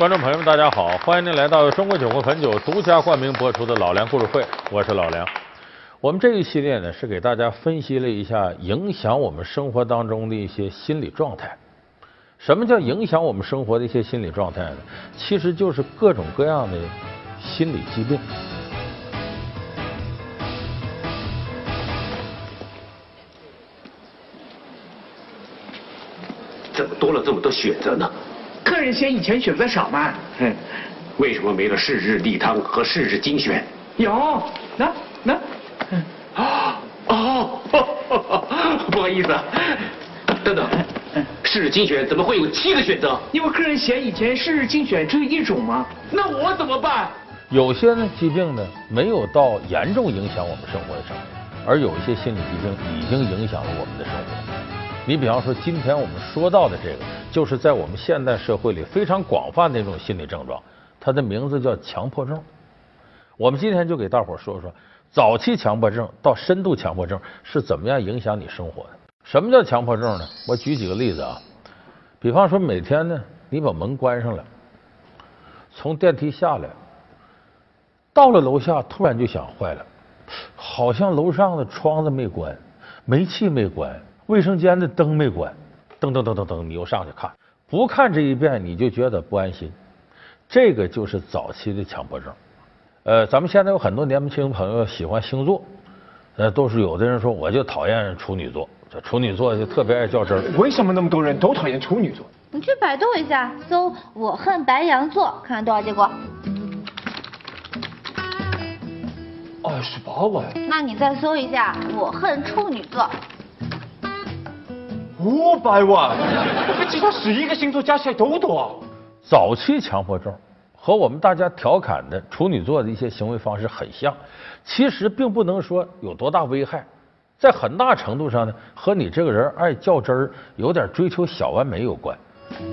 观众朋友们，大家好，欢迎您来到中国酒会汾酒独家冠名播出的《老梁故事会》，我是老梁。我们这一系列呢，是给大家分析了一下影响我们生活当中的一些心理状态。什么叫影响我们生活的一些心理状态呢？其实就是各种各样的心理疾病。怎么多了这么多选择呢？客人嫌以前选择少嘛？哼，为什么没了逝日例汤和逝日精选？有，那那，啊哦，不好意思，等等，逝日精选怎么会有七个选择？因为客人嫌以前是日精选只有一种吗。那我怎么办？有些呢疾病呢没有到严重影响我们生活的程度，而有一些心理疾病已经影响了我们的生活。你比方说，今天我们说到的这个，就是在我们现代社会里非常广泛的一种心理症状，它的名字叫强迫症。我们今天就给大伙说说，早期强迫症到深度强迫症是怎么样影响你生活的。什么叫强迫症呢？我举几个例子啊，比方说每天呢，你把门关上了，从电梯下来，到了楼下，突然就想坏了，好像楼上的窗子没关，煤气没关。卫生间的灯没关，噔噔噔噔噔，你又上去看，不看这一遍你就觉得不安心，这个就是早期的强迫症。呃，咱们现在有很多年轻朋友喜欢星座，呃，都是有的人说我就讨厌处女座，这处女座就特别爱较真儿。为什么那么多人都讨厌处女座？你去百度一下，搜“我恨白羊座”，看看多少结果。二十八万。那你再搜一下“我恨处女座”。五百万，比其他十一个星座加起来都多。早期强迫症和我们大家调侃的处女座的一些行为方式很像，其实并不能说有多大危害，在很大程度上呢，和你这个人爱较真儿、有点追求小完美有关。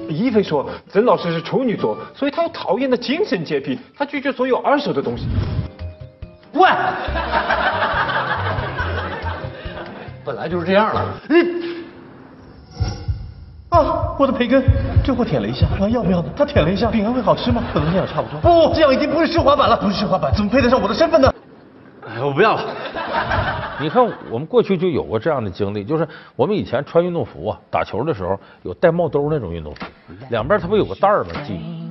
一菲说，曾老师是处女座，所以他有讨厌的精神洁癖，他拒绝所有二手的东西。喂，本来就是这样了。啊，我的培根，这货舔了一下，还，要不要呢？他舔了一下，饼干会好吃吗？可能这样差不多。不，这样已经不是奢华版了，不是奢华版，怎么配得上我的身份呢？哎，我不要了。你看，我们过去就有过这样的经历，就是我们以前穿运动服啊，打球的时候有带帽兜那种运动服，两边它不有个带儿吗？系。